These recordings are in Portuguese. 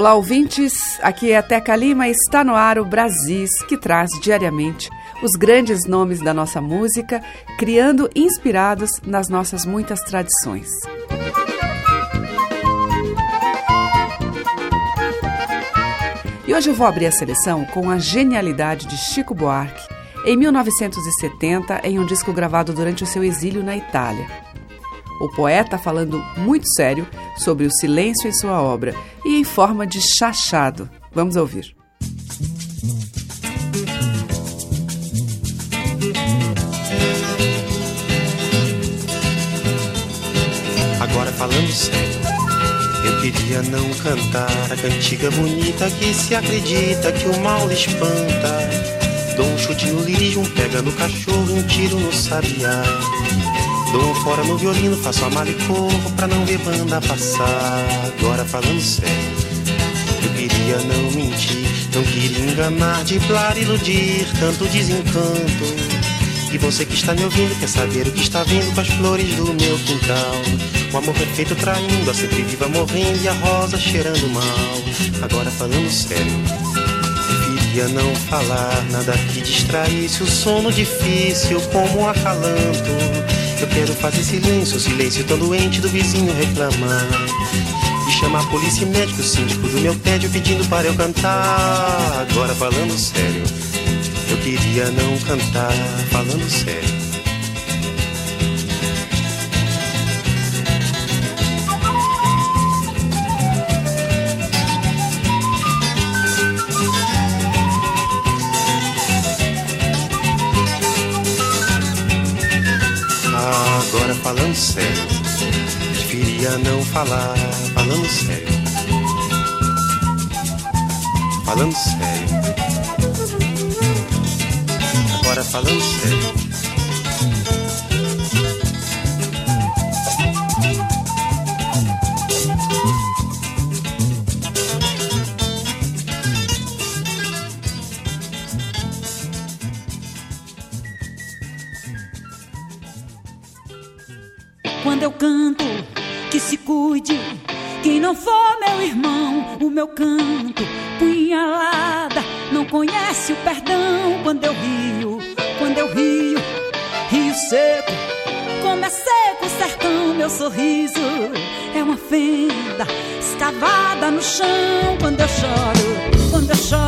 Olá, ouvintes. Aqui é a Teca Lima e está no ar o Brasis, que traz diariamente os grandes nomes da nossa música, criando inspirados nas nossas muitas tradições. E hoje eu vou abrir a seleção com a genialidade de Chico Buarque, em 1970, em um disco gravado durante o seu exílio na Itália. O poeta falando muito sério sobre o silêncio em sua obra e em forma de chachado. Vamos ouvir. Agora falando sério, eu queria não cantar a cantiga bonita que se acredita que o mal espanta. Dou um chute no lirismo, pega no cachorro, um tiro no sabiá. Dou fora no violino, faço a mala e corro pra não ver banda passar. Agora falando sério, eu queria não mentir, não queria enganar, driblar, iludir, tanto desencanto. E você que está me ouvindo quer saber o que está vindo com as flores do meu quintal. O amor perfeito traindo, a sempre viva morrendo e a rosa cheirando mal. Agora falando sério, preferia não falar nada que distraísse o sono difícil como um acalanto. Eu quero fazer silêncio, silêncio tão doente do vizinho reclamar. E chamar a polícia e médico, o síndico do meu tédio pedindo para eu cantar. Agora falando sério, eu queria não cantar, falando sério. Falando sério, preferia não falar, falando sério. Falando sério. Agora falando sério. O meu canto, punhalada, não conhece o perdão. Quando eu rio, quando eu rio, rio seco. Como é seco o sertão, meu sorriso é uma fenda escavada no chão. Quando eu choro, quando eu choro,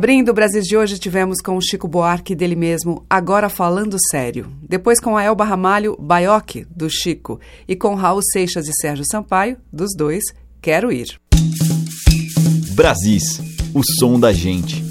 Abrindo o Brasil de hoje, tivemos com o Chico Buarque dele mesmo, Agora Falando Sério. Depois com a Elba Ramalho, Baioque, do Chico. E com Raul Seixas e Sérgio Sampaio, dos dois, Quero Ir. Brasis, o som da gente.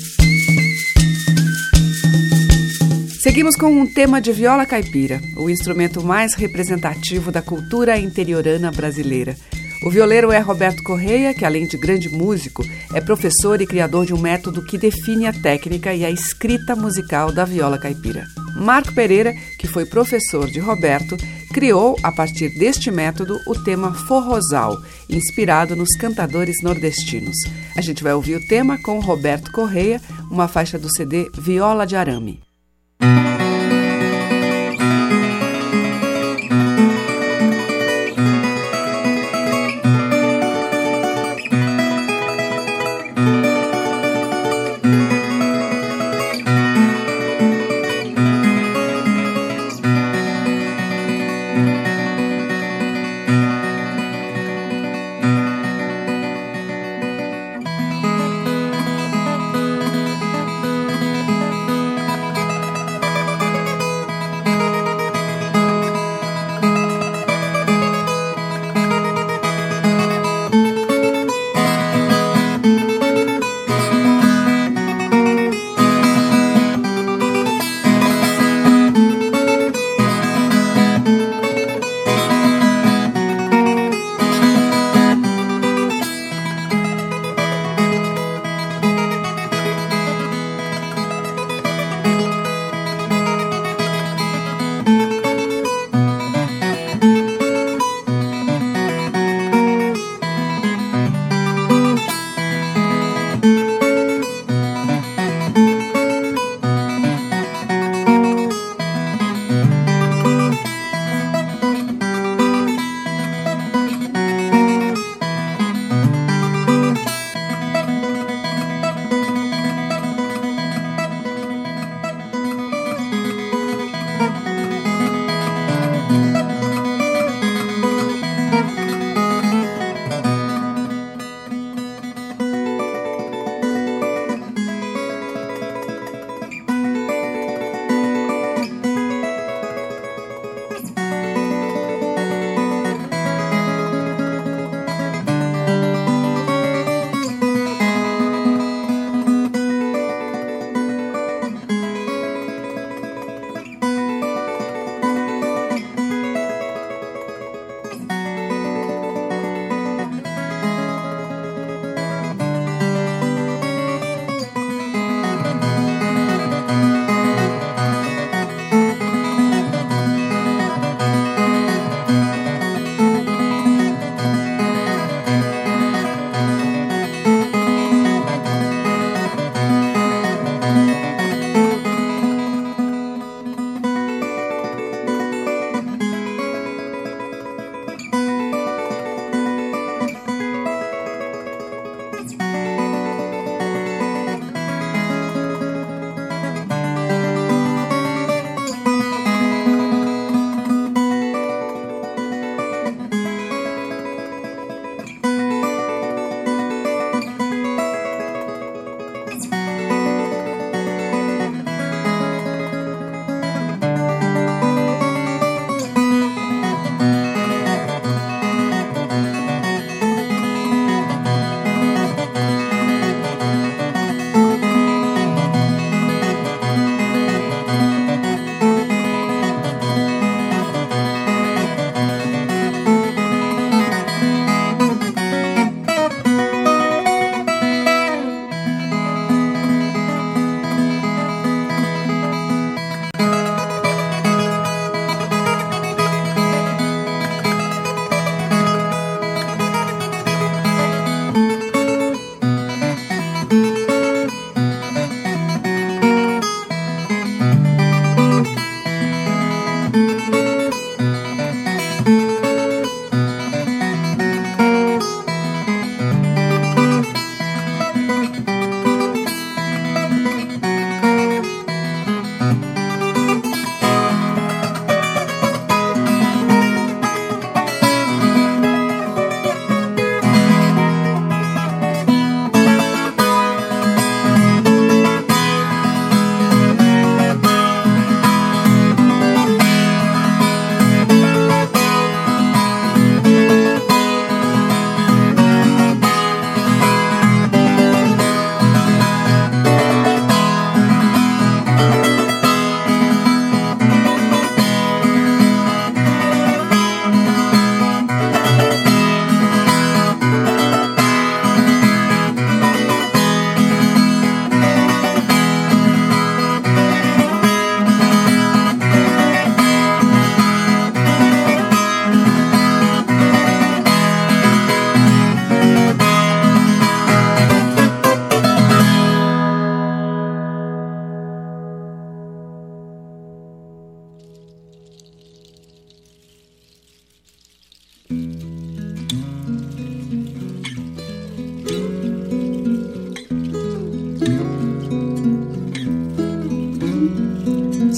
Seguimos com um tema de viola caipira, o instrumento mais representativo da cultura interiorana brasileira. O violeiro é Roberto Correia, que além de grande músico, é professor e criador de um método que define a técnica e a escrita musical da viola caipira. Marco Pereira, que foi professor de Roberto, criou, a partir deste método, o tema Forrosal, inspirado nos cantadores nordestinos. A gente vai ouvir o tema com Roberto Correia, uma faixa do CD Viola de Arame.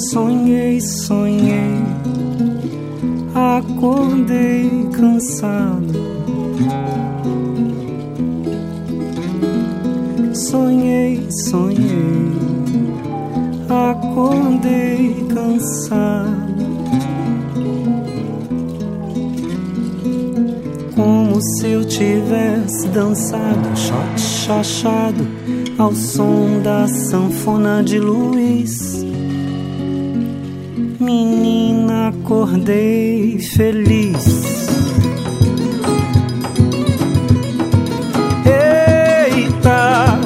Sonhei, acordei cansado. Sonhei, sonhei, acordei cansado. Como se eu tivesse dançado, chachado, ao som da sanfona de Luiz. Menina, acordei feliz. Eita,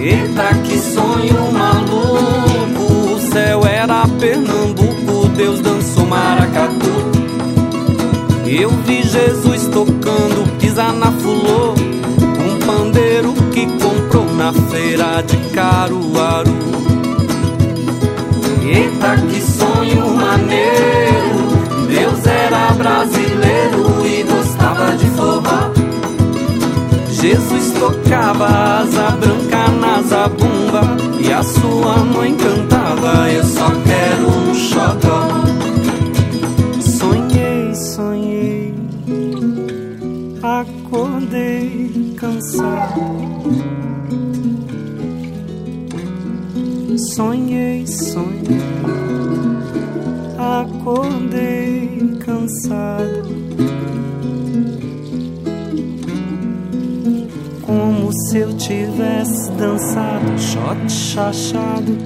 eita, que sonho maluco. O céu era Pernambuco, Deus dançou maracatu. Eu vi Jesus tocando, pisar na fulô. Um pandeiro que comprou na feira de Caruaru. Jesus tocava asa branca na zabumba e a sua mãe cantava: Eu só tivesse dançado, shot chachado,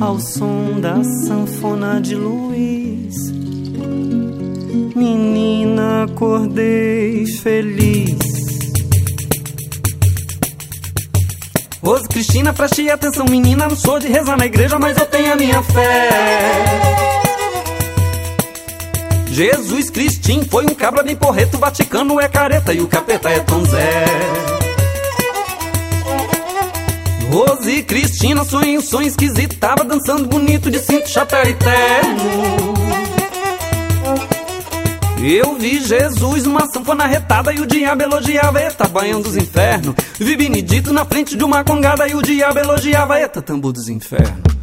ao som da sanfona de Luiz. Menina, acordei feliz. Rose Cristina, preste atenção, menina. Não sou de rezar na igreja, mas eu tenho a minha fé. Jesus Cristim foi um cabra bem porreto. O Vaticano é careta e o capeta é Tom Zé. Rose Cristina, sonho, sonho esquisito. Tava dançando bonito de cinto, chapéu e terno. Eu vi Jesus numa sanfona retada e o diabo elogiava Eta, banhão dos infernos. Vi Benedito na frente de uma congada e o diabo elogiava Eta, tambo dos infernos.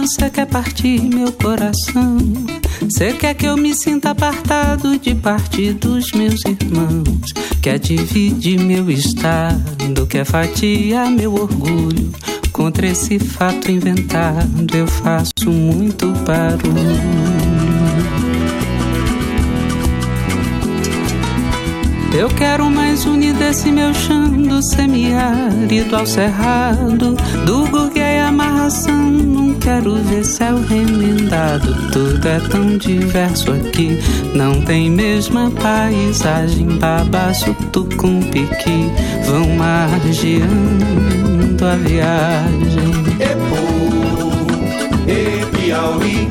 Estado, você quer partir meu coração. Você quer que eu me sinta apartado de parte dos meus irmãos. Quer dividir meu estado, quer fatiar meu orgulho. Contra esse fato inventado, eu faço muito barulho. Eu quero mais unir desse meu chão do semiárido ao cerrado, do gurguei amarração. Não quero ver céu remendado, tudo é tão diverso aqui. Não tem mesma paisagem, babaço, tucum, piqui, vão margeando. a viagem. Povo, é Piauí,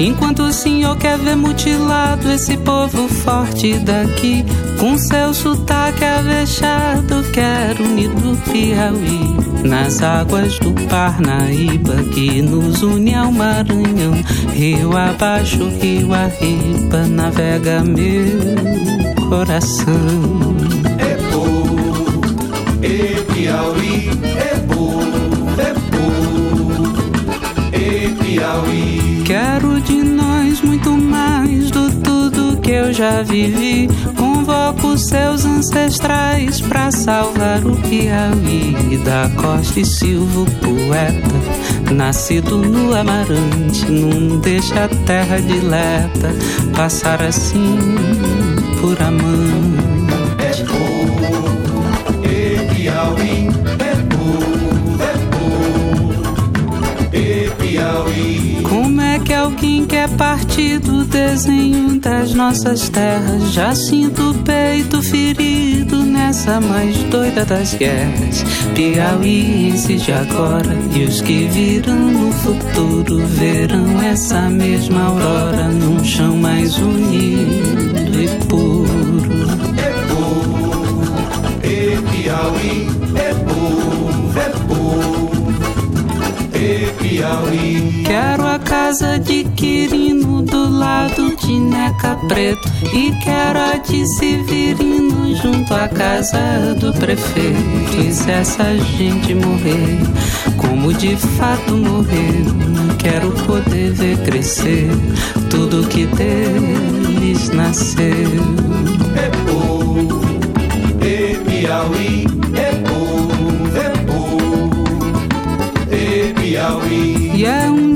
Enquanto o senhor quer ver mutilado esse povo forte daqui, com seu sotaque avexado, quero unir do Piauí. Nas águas do Parnaíba que nos une ao Maranhão, rio abaixo, rio arriba, navega meu coração. É povo, é Piauí, é povo, é povo, é Piauí. Quero de nós muito mais do tudo que eu já vivi. Convoco seus ancestrais pra salvar o Piauí. Da Costa e Silva, poeta, nascido no Amarante, não deixa a terra dileta passar assim por amante. Alguém quer partir do desenho das nossas terras? Já sinto o peito ferido nessa mais doida das guerras. Piauienses de agora e os que virão no futuro verão essa mesma aurora num chão mais unido e puro. É povo, é Piauí, é povo, é povo, é Piauí. Casa de Quirino do lado de Neca Preto e quero a de Severino junto à casa do prefeito. E se essa gente morrer, como de fato morrer, quero poder ver crescer tudo que deles nasceu. É povo, é Piauí, é povo, é povo, é Piauí. E é um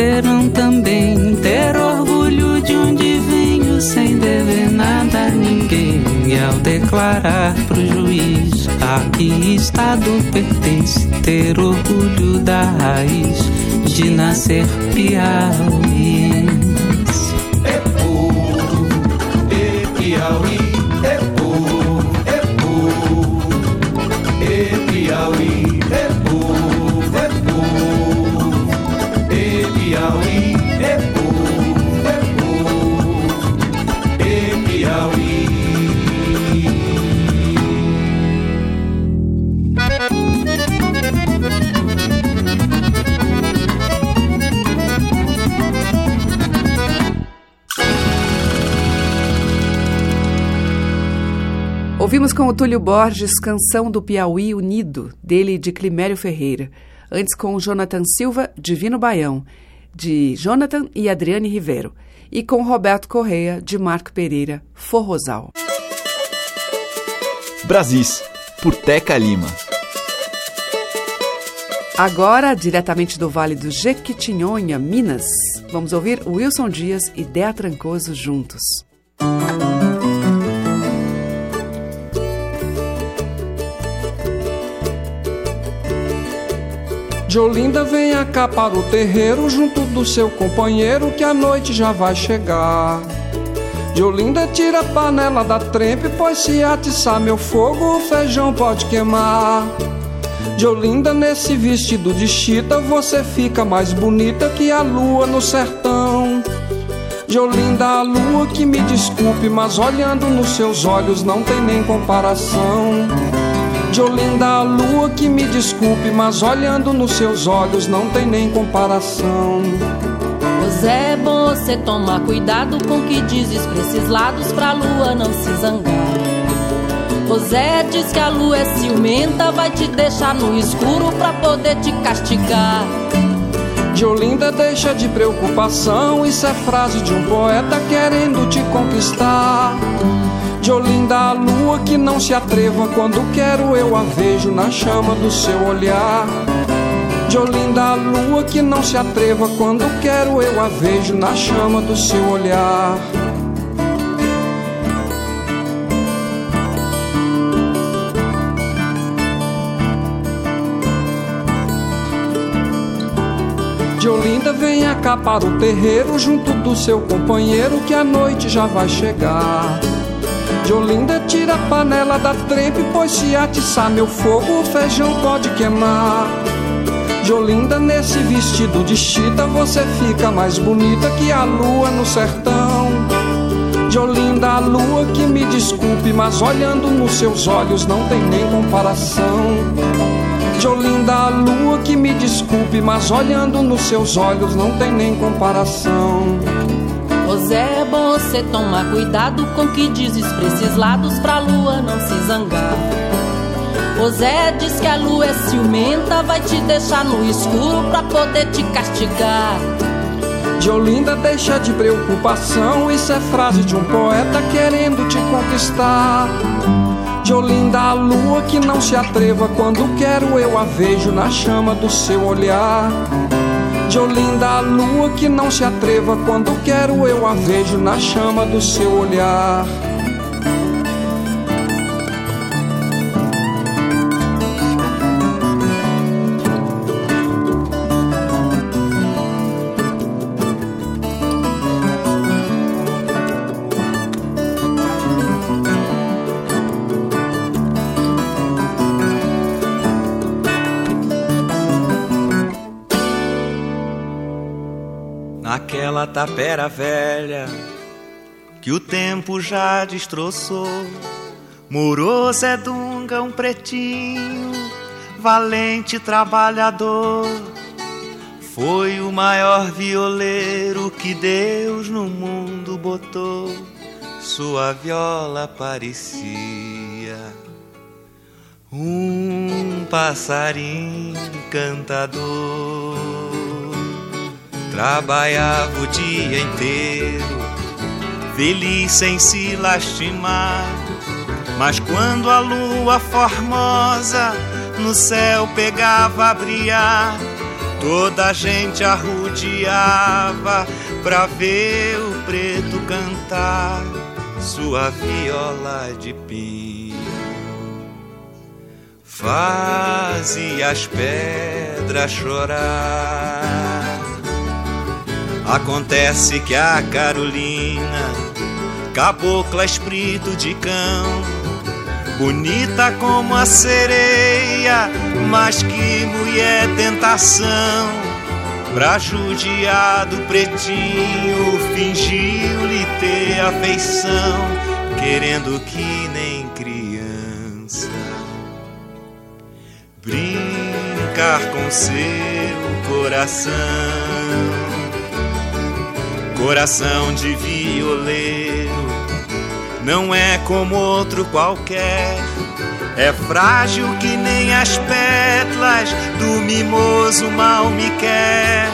terão também. Ter orgulho de onde venho sem dever nada a ninguém. E ao declarar pro juiz a que estado pertence, ter orgulho da raiz de nascer piauiense. O Túlio Borges Canção do Piauí Unido, dele de Climério Ferreira. Antes com o Jonathan Silva, Divino Baião, de Jonathan e Adriane Rivero. E com Roberto Correia, de Marco Pereira, Forrosal. Brasis, por Teca Lima. Agora, diretamente do Vale do Jequitinhonha, Minas, vamos ouvir Wilson Dias e Dea Trancoso juntos. De Olinda venha cá para o terreiro junto do seu companheiro que a noite já vai chegar. De Olinda tira a panela da trempe, pois se atiçar meu fogo o feijão pode queimar. De Olinda nesse vestido de chita você fica mais bonita que a lua no sertão. De Olinda a lua que me desculpe, mas olhando nos seus olhos não tem nem comparação. De Olinda a lua que me desculpe, mas olhando nos seus olhos não tem nem comparação. Pois é bom você tomar cuidado com o que dizes pra esses lados pra lua não se zangar. José diz que a lua é ciumenta, vai te deixar no escuro pra poder te castigar. De Olinda deixa de preocupação, isso é frase de um poeta querendo te conquistar. De Olinda a lua que não se atreva, quando quero eu a vejo na chama do seu olhar. De Olinda a lua que não se atreva, quando quero eu a vejo na chama do seu olhar. De Olinda venha cá para o terreiro junto do seu companheiro que a noite já vai chegar. De Olinda tira a panela da trempe, pois se atiçar meu fogo o feijão pode queimar. De Olinda nesse vestido de chita você fica mais bonita que a lua no sertão. De Olinda a lua que me desculpe, mas olhando nos seus olhos não tem nem comparação. De Olinda a lua que me desculpe, mas olhando nos seus olhos não tem nem comparação. Zé, é bom você tomar cuidado com que dizes pra esses lados pra lua não se zangar. O Zé diz que a lua é ciumenta, vai te deixar no escuro pra poder te castigar. De Olinda deixa de preocupação, isso é frase de um poeta querendo te conquistar. De Olinda a lua que não se atreva, quando quero eu a vejo na chama do seu olhar. De Olinda a lua que não se atreva, quando quero eu a vejo na chama do seu olhar. Naquela tapera velha que o tempo já destroçou, morou Zé Dunga, um pretinho, valente trabalhador. Foi o maior violeiro que Deus no mundo botou. Sua viola parecia um passarinho cantador. Trabalhava o dia inteiro, feliz sem se lastimar. Mas quando a lua formosa no céu pegava a brilhar, toda a gente arrudeava pra ver o preto cantar sua viola de pinho. Fazia as pedras chorar. Acontece que a Carolina, cabocla espírito de cão, bonita como a sereia, mas que mulher tentação. Pra judiar do pretinho, fingiu-lhe ter afeição, querendo que nem criança brincar com seu coração. Coração de violeiro não é como outro qualquer. É frágil que nem as pétalas do mimoso mal me quer.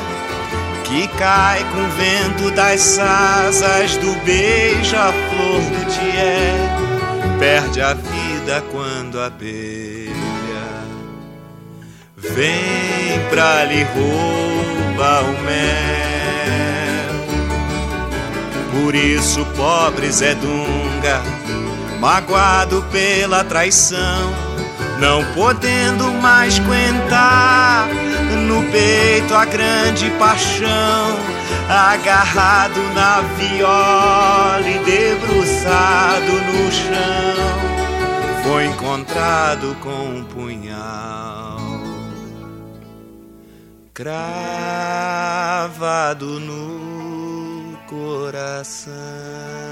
Que cai com o vento das asas do beija-flor do tié. Perde a vida quando a beija. Vem pra lhe roubar o mel. Por isso, pobre Zé Dunga, magoado pela traição, não podendo mais aguentar. No peito a grande paixão, agarrado na viola e debruçado no chão, foi encontrado com um punhal cravado no coração.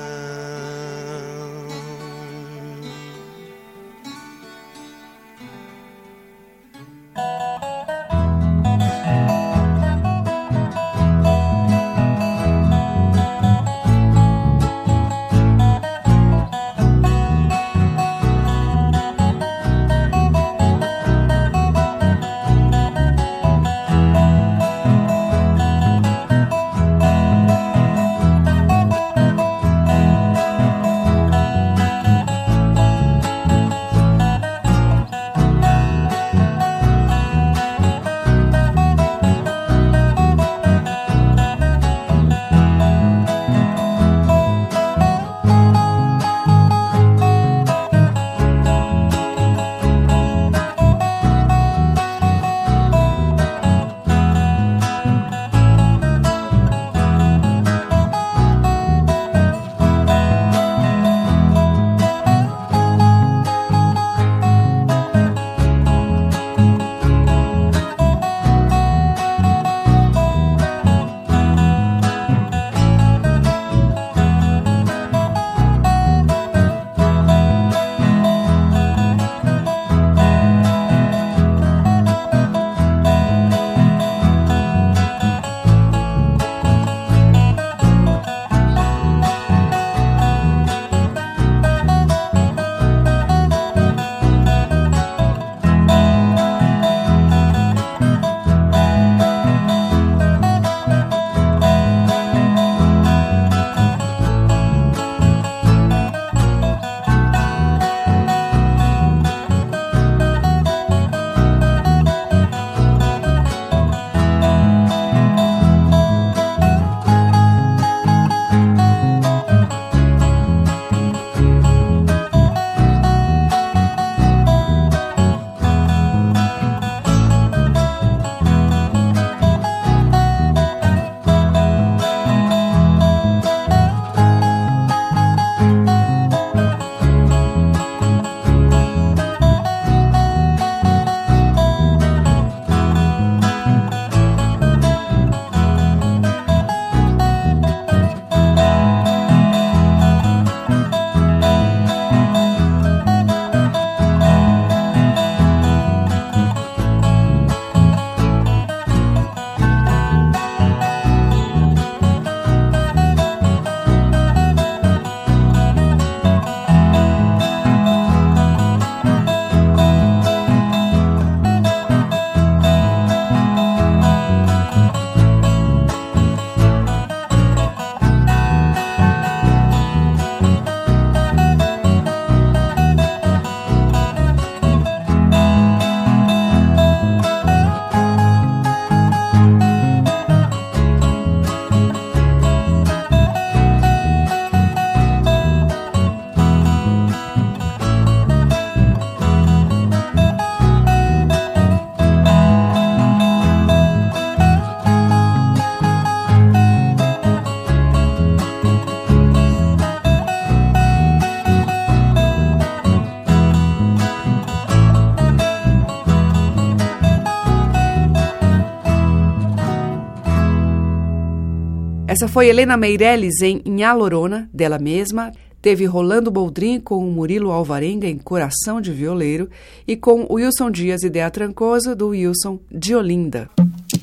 Essa foi Helena Meirelles em Inhalorona, dela mesma. Teve Rolando Boldrin com o Murilo Alvarenga em Coração de Violeiro e com Wilson Dias e Dea Trancoso do Wilson de Olinda.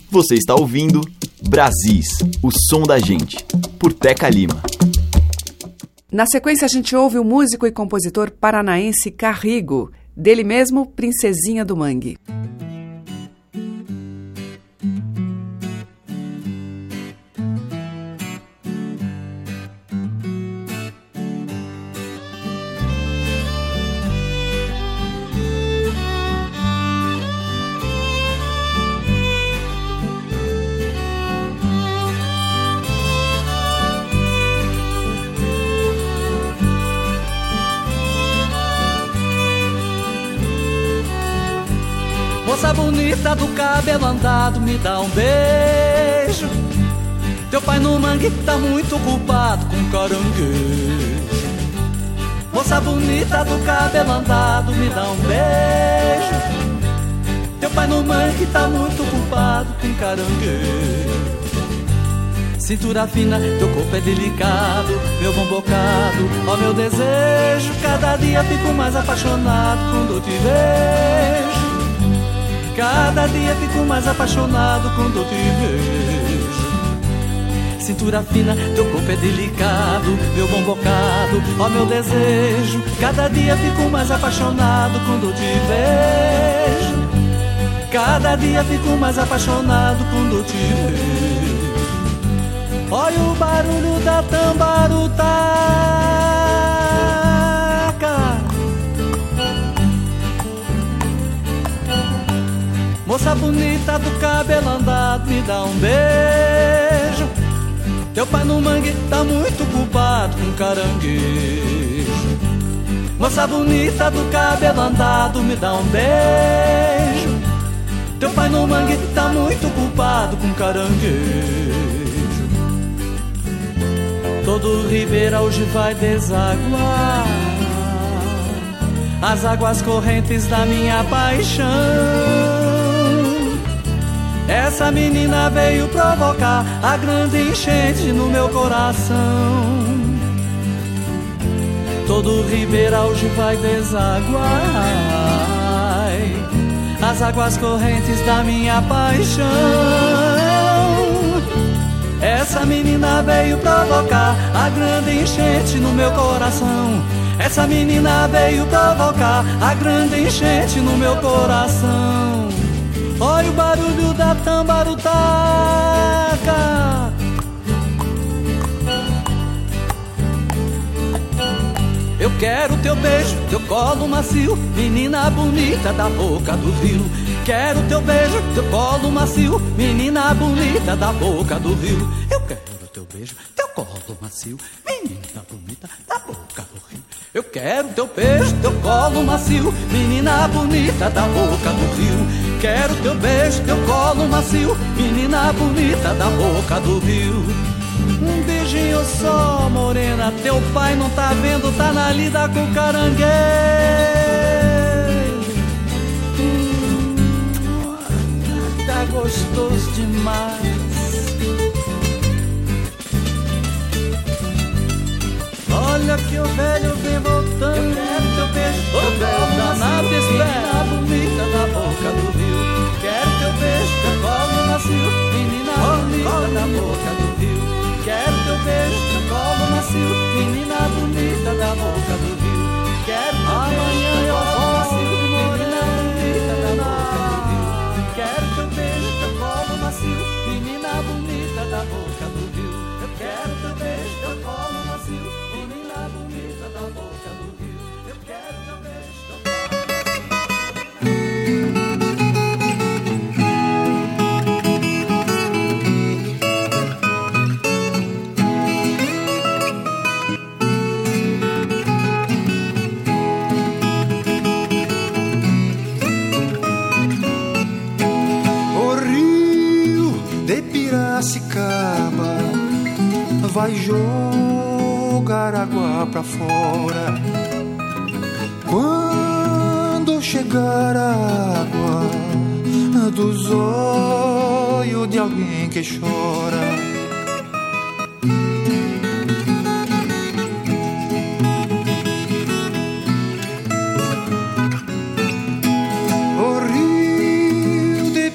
Você está ouvindo Brasis, o som da gente, por Teca Lima. Na sequência, a gente ouve o músico e compositor paranaense Carrigo, dele mesmo, Princesinha do Mangue. Bonita do cabelo andado, me dá um beijo. Teu pai no mangue tá muito ocupado com caranguejo. Moça bonita do cabelo andado, me dá um beijo. Teu pai no mangue tá muito ocupado com caranguejo. Cintura fina, teu corpo é delicado, meu bom bocado, ó meu desejo. Cada dia fico mais apaixonado quando te vejo. Cada dia fico mais apaixonado quando te vejo. Cintura fina, teu corpo é delicado, meu bom bocado, ó meu desejo. Cada dia fico mais apaixonado quando te vejo. Cada dia fico mais apaixonado quando te vejo. Olha o barulho da tambarutaca. Moça bonita do cabelo andado, me dá um beijo. Teu pai no mangue tá muito culpado com caranguejo. Moça bonita do cabelo andado, me dá um beijo. Teu pai no mangue tá muito culpado com caranguejo. Todo ribeiro hoje vai desaguar as águas correntes da minha paixão. Essa menina veio provocar a grande enchente no meu coração. Todo ribeiro hoje vai desaguar as águas correntes da minha paixão. Essa menina veio provocar a grande enchente no meu coração. Essa menina veio provocar a grande enchente no meu coração. Olha o barulho da tambarutaca. Eu quero teu beijo, teu colo macio, menina bonita da boca do rio. Quero teu beijo, teu colo macio, menina bonita da boca do rio. Eu quero teu beijo, teu colo macio, menina bonita da boca do rio. Eu quero teu beijo, teu colo macio, menina bonita da boca do rio. Quero teu beijo, teu colo macio, menina bonita da boca do rio. Um beijinho só, morena, teu pai não tá vendo, tá na lida com caranguejo. Hum, tá gostoso demais. Olha que o velho vem voltando. Eu quero teu beijo, o velho danado espera. bonita da boca do. Teu colo macio, menina bonita da boca do rio. Quero teu teu colo macio, menina bonita da boca do rio. Quero Amanhã teu colo macio, menina bonita da boca do rio. Quero teu beijo, teu colo macio, menina bonita da boca do rio. Eu quero teu beijo, teu colo macio, menina bonita da boca do rio. Eu quero vai jogar água pra fora. Quando chegar a água dos olhos de alguém que chora.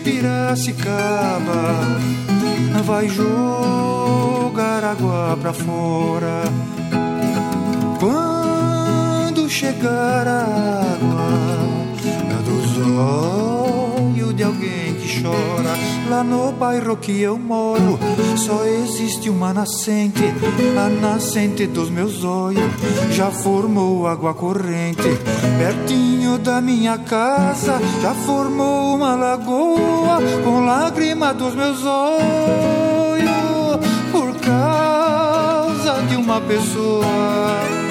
Piracicaba vai jogar água pra fora. Quando chegar a água dos olhos de alguém que chora, lá no bairro que eu moro, só existe uma nascente, a nascente dos meus olhos, já formou água corrente, pertinho da minha casa, já formou uma lagoa com lágrima dos meus olhos, por causa de uma pessoa.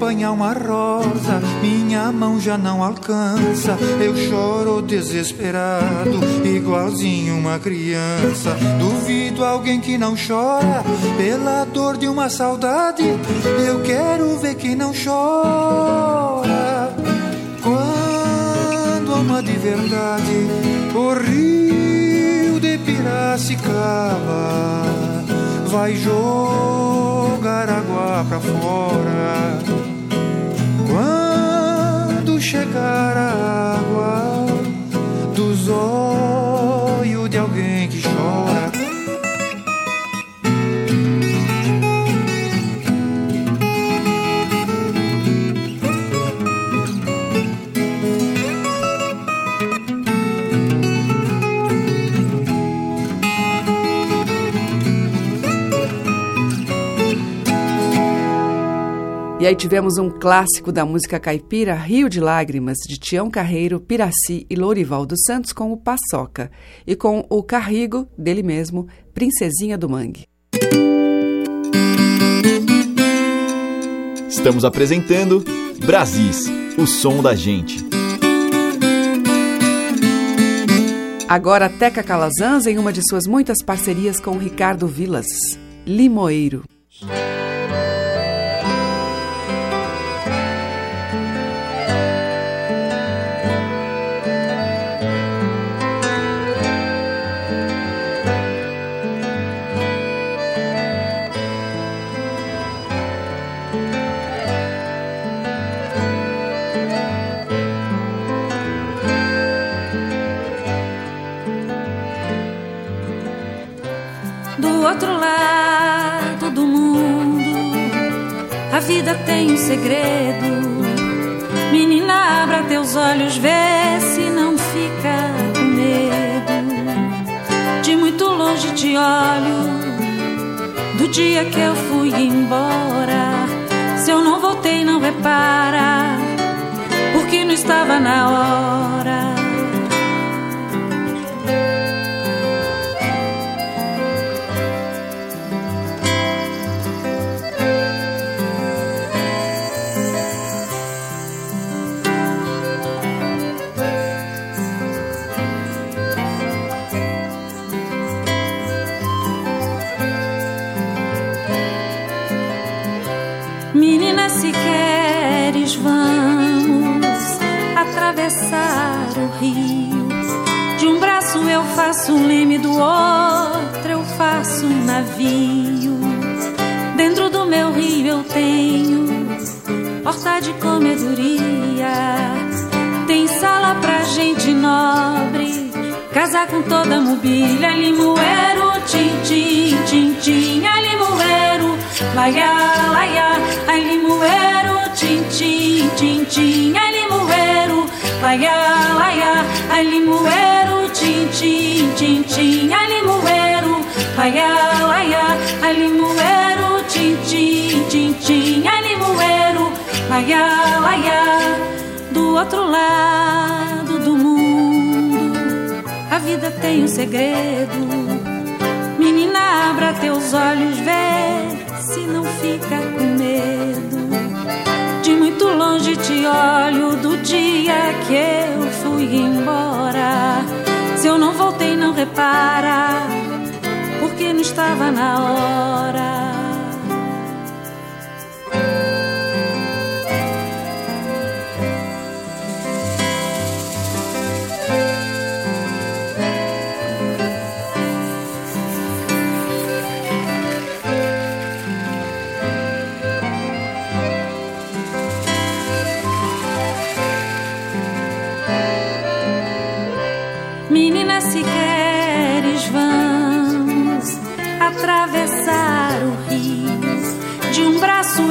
Apanhar uma rosa, minha mão já não alcança. Eu choro desesperado, igualzinho uma criança. Duvido alguém que não chora pela dor de uma saudade. Eu quero ver quem não chora. Quando ama de verdade, o rio de Piracicaba vai jogar água pra fora chegar a água dos olhos E aí tivemos um clássico da música caipira, Rio de Lágrimas, de Tião Carreiro, Piraci e Lourival dos Santos com o Paçoca. E com o Carrigo, dele mesmo, Princesinha do Mangue. Estamos apresentando Brasis, o som da gente. Agora Teca Calazans em uma de suas muitas parcerias com Ricardo Vilas, Limoeiro. Tem um segredo. Menina, abra teus olhos, vê se não fica com medo. De muito longe te olho, do dia que eu fui embora. Se eu não voltei, não repara, porque não estava na hora. Um leme, do outro eu faço um navio. Dentro do meu rio eu tenho porta de comedoria. Tem sala pra gente nobre, casa com toda a mobília. Limoeiro, tim, tim, tim, tim, limoeiro, laia, laia, limoeiro, tim, tim, tim, limoeiro. Laia, laia, ai limoeiro, tim, tim, tim, tim, ai limoeiro. Laia, laia, ai limoeiro, tim, tim, tim, tim, ai limoeiro. Laia, laia, do outro lado do mundo, a vida tem um segredo. Menina, abra teus olhos, vê se não fica com medo. Longe te olho do dia que eu fui embora. Se eu não voltei, não repara, porque não estava na hora.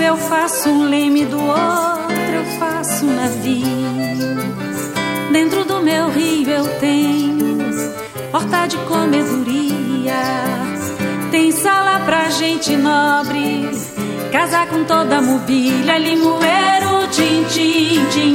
Eu faço um leme, do outro eu faço um navio. Dentro do meu rio eu tenho horta de comedoria. Tem sala pra gente nobre, casa com toda a mobília. Limoeiro, tim, tim, tim,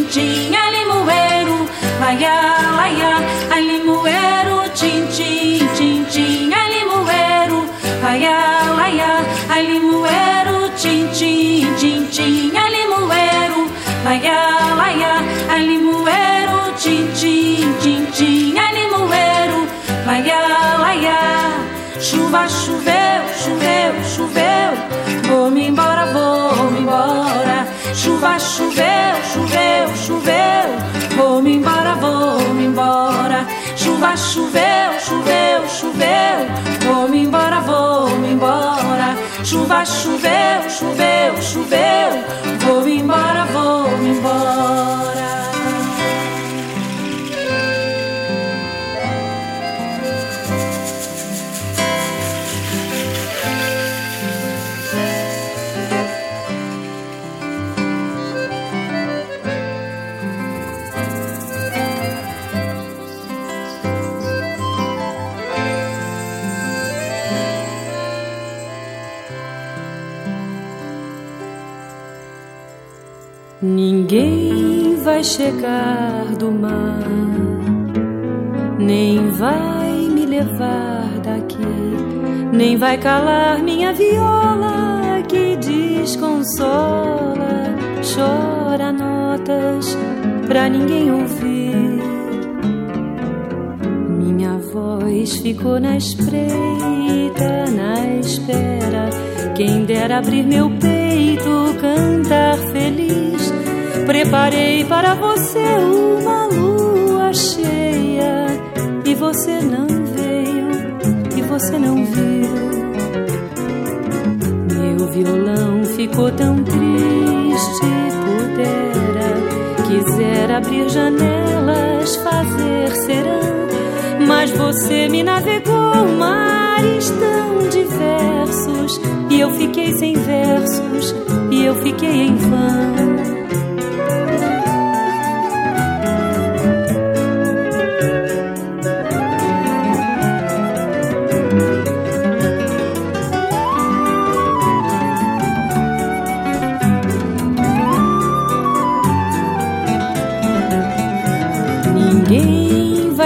choveu, choveu, choveu. Vou-me embora, vou-me embora. Chuva, choveu, choveu, choveu. Vou-me embora, vou-me embora. Ninguém vai chegar do mar, nem vai me levar daqui, nem vai calar minha viola que desconsola, chora notas pra ninguém ouvir. Minha voz ficou na espreita, na espera. Quem dera abrir meu peito, cantar feliz. Preparei para você uma lua cheia e você não veio, e você não viu. Meu violão ficou tão triste, pudera, quisera abrir janelas, fazer serão, mas você me navegou mares tão diversos e eu fiquei sem versos e eu fiquei em vão.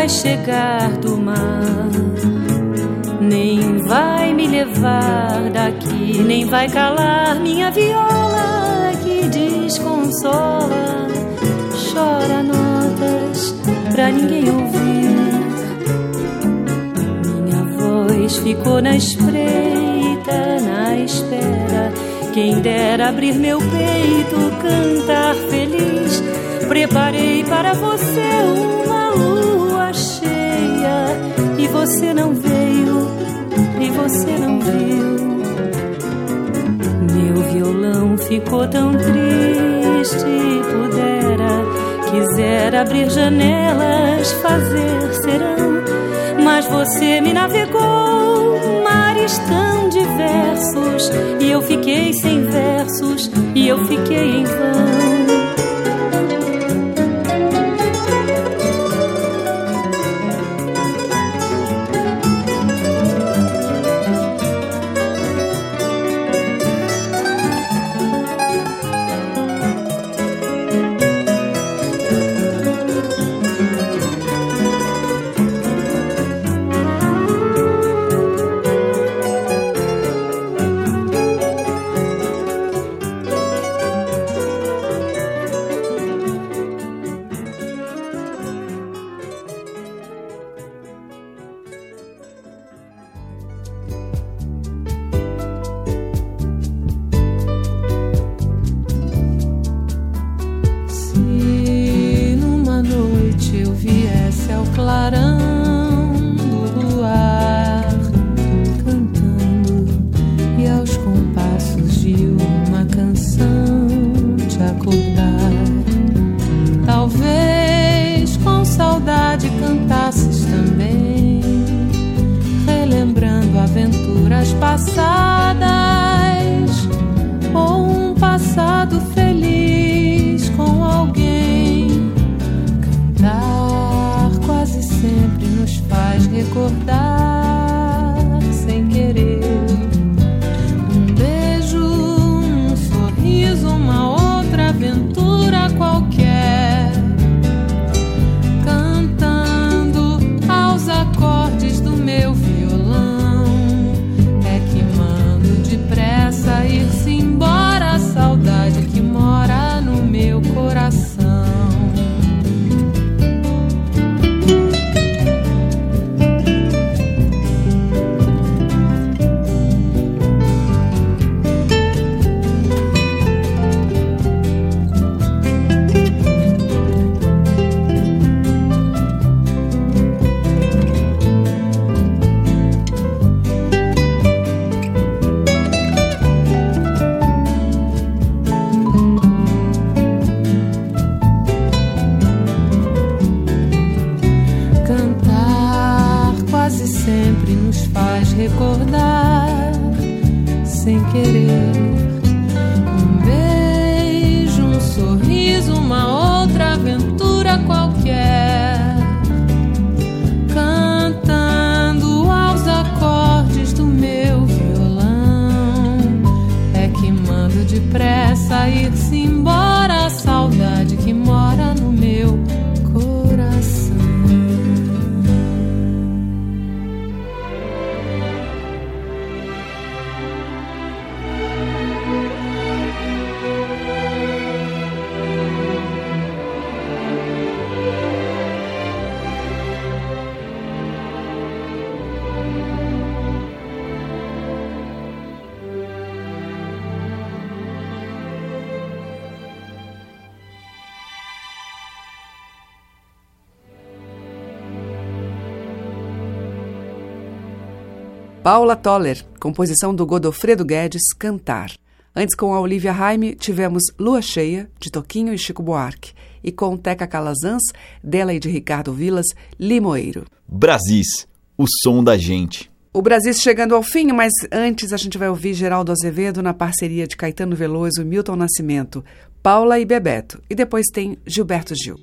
Chegar do mar, nem vai me levar daqui, nem vai calar minha viola que desconsola, chora notas pra ninguém ouvir. Minha voz ficou na espreita, na espera. Quem dera abrir meu peito, cantar feliz. Preparei para você cheia e você não veio, e você não viu. Meu violão ficou tão triste, pudera, quisera abrir janelas, fazer serão, mas você me navegou mares tão diversos e eu fiquei sem versos e eu fiquei em vão. Paula Toller, composição do Godofredo Guedes, Cantar. Antes, com a Olivia Raime, tivemos Lua Cheia, de Toquinho e Chico Buarque. E com Teca Calazans, dela e de Ricardo Vilas, Limoeiro. Brasis, o som da gente. O Brasil chegando ao fim, mas antes a gente vai ouvir Geraldo Azevedo na parceria de Caetano Veloso e Milton Nascimento, Paula e Bebeto. E depois tem Gilberto Gil.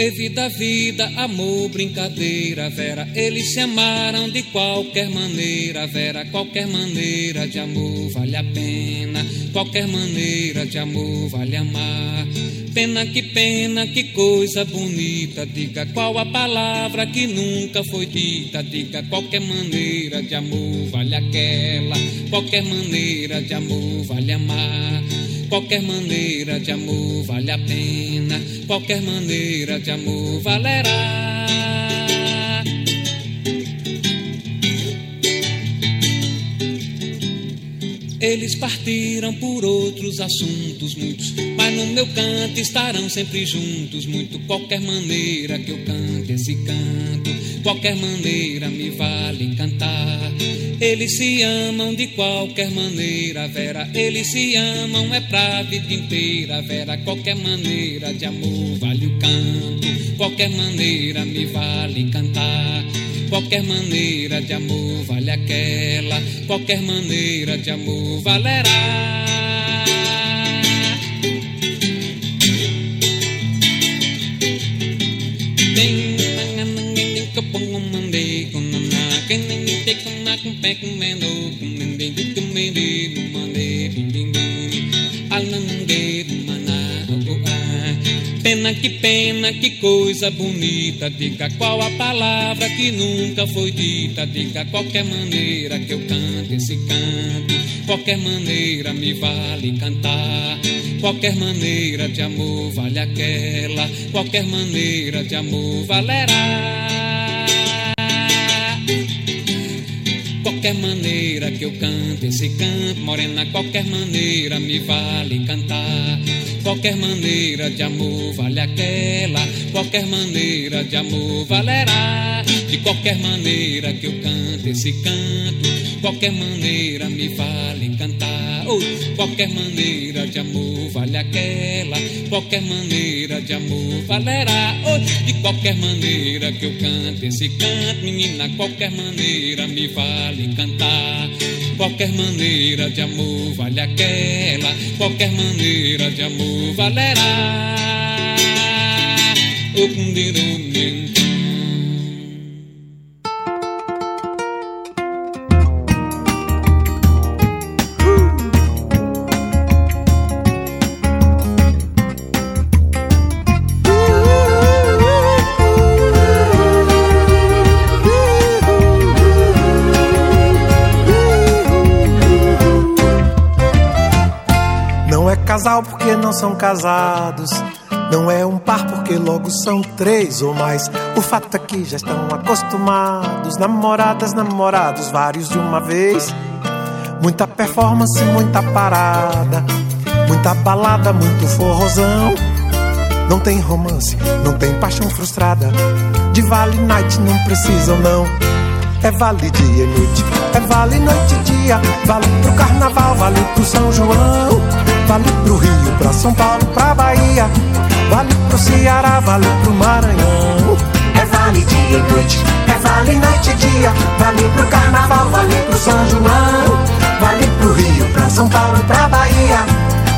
E vida, vida, amor, brincadeira, Vera. Eles se amaram de qualquer maneira, Vera. Qualquer maneira de amor vale a pena. Qualquer maneira de amor vale amar. Pena que pena, que coisa bonita. Diga qual a palavra que nunca foi dita. Diga qualquer maneira de amor vale aquela. Qualquer maneira de amor vale amar. Qualquer maneira de amor vale a pena. Qualquer maneira de amor valerá. Eles partiram por outros assuntos muitos, mas no meu canto estarão sempre juntos. Muito qualquer maneira que eu cante esse canto, qualquer maneira me vale cantar. Eles se amam de qualquer maneira, Vera. Eles se amam é pra vida inteira, Vera. Qualquer maneira de amor vale o canto, qualquer maneira me vale cantar. Qualquer maneira de amor vale aquela, qualquer maneira de amor valerá. Pena que pena, que coisa bonita. Diga qual a palavra que nunca foi dita. Diga qualquer maneira que eu cante esse canto. Qualquer maneira me vale cantar. Qualquer maneira de amor vale aquela. Qualquer maneira de amor valerá. Qualquer maneira que eu cante esse canto, morena, qualquer maneira me vale cantar. Qualquer maneira de amor vale aquela, qualquer maneira de amor valerá. De qualquer maneira que eu cante esse canto, qualquer maneira me vale cantar. Oh, qualquer maneira de amor vale aquela, qualquer maneira de amor valerá. Oh, de qualquer maneira que eu cante esse canto, menina, qualquer maneira me vale cantar. Qualquer maneira de amor vale aquela, qualquer maneira de amor valerá. Casal porque não são casados. Não é um par porque logo são três ou mais. O fato é que já estão acostumados. Namoradas, namorados, vários de uma vez. Muita performance, muita parada. Muita balada, muito forrozão. Não tem romance, não tem paixão frustrada. De vale night não precisam, não. É vale dia e noite, é vale noite e dia. Vale pro carnaval, vale pro São João. Vale pro Rio, pra São Paulo, pra Bahia. Vale pro Ceará, vale pro Maranhão. É vale dia e noite, é vale noite e dia. Vale pro carnaval, vale pro São João. Vale pro Rio, pra São Paulo, pra Bahia.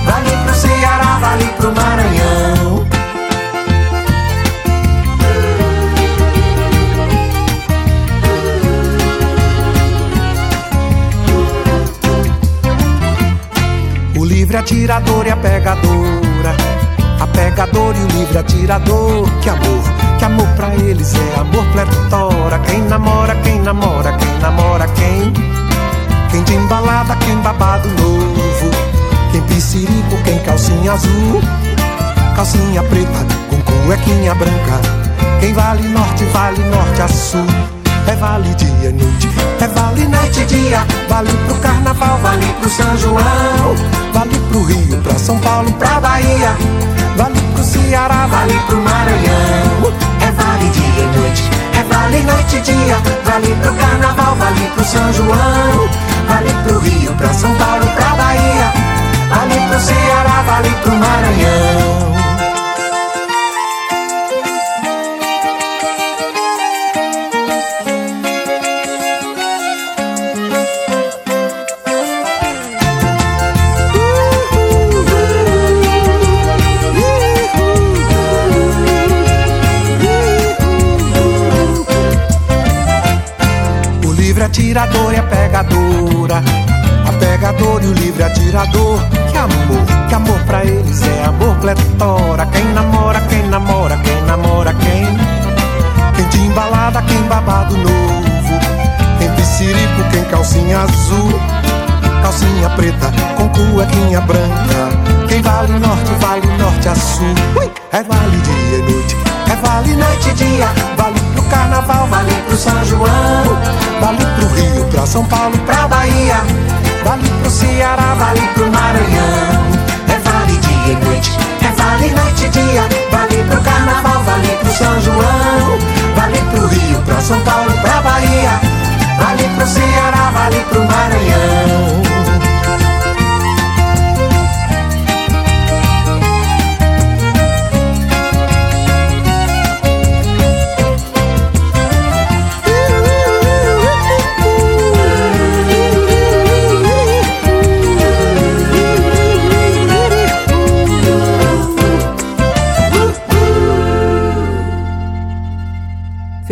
Vale pro Ceará, vale pro Maranhão. Livre atirador e a pegadora. A pegadora e o livre atirador. Que amor, que amor pra eles é amor pletora. Quem namora, quem namora, quem namora, quem? Quem de embalada, quem babado novo. Quem piscirico, quem calcinha azul. Calcinha preta com cuequinha branca. Quem vale norte, vale norte a sul. É vale dia e noite, é vale noite e dia. Vale pro carnaval, vale pro São João. Vale pro Rio, pra São Paulo, pra Bahia. Vale pro Ceará, vale pro Maranhão. É vale dia e noite, é vale noite e dia. Vale pro carnaval, vale pro São João. Vale pro Rio, pra São Paulo, pra Bahia. Vale pro Ceará, vale pro Maranhão. Atirador e a pegadora. A pegadora e o livre atirador. Que amor, que amor pra eles é amor pletora. Quem namora, quem namora, quem namora, quem? Quem de embalada, quem babado novo. Quem piscirico, quem calcinha azul. Calcinha preta com cuequinha branca. Quem vale norte, vale norte a sul. É vale dia e noite, é vale noite e dia. Vale pro carnaval, vale pro São João. Vale pro Rio, pra São Paulo, pra Bahia. Vale pro Ceará, vale pro Maranhão. É vale dia e noite, é vale noite e dia. Vale pro carnaval, vale pro São João. Vale pro Rio, pra São Paulo, pra Bahia. Vale pro Ceará, vale pro Maranhão.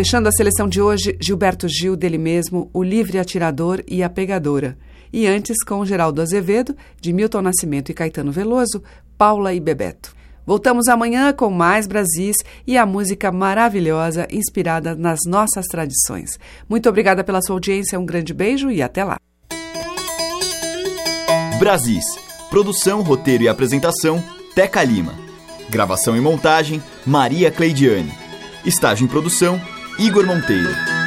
Fechando a seleção de hoje, Gilberto Gil, dele mesmo, O Livre Atirador e a Pegadora. E antes, com Geraldo Azevedo, de Milton Nascimento e Caetano Veloso, Paula e Bebeto. Voltamos amanhã com mais Brasis e a música maravilhosa inspirada nas nossas tradições. Muito obrigada pela sua audiência, um grande beijo e até lá. Brasis. Produção, roteiro e apresentação, Teca Lima. Gravação e montagem, Maria Cleidiane. Estágio em produção, Igor Monteiro.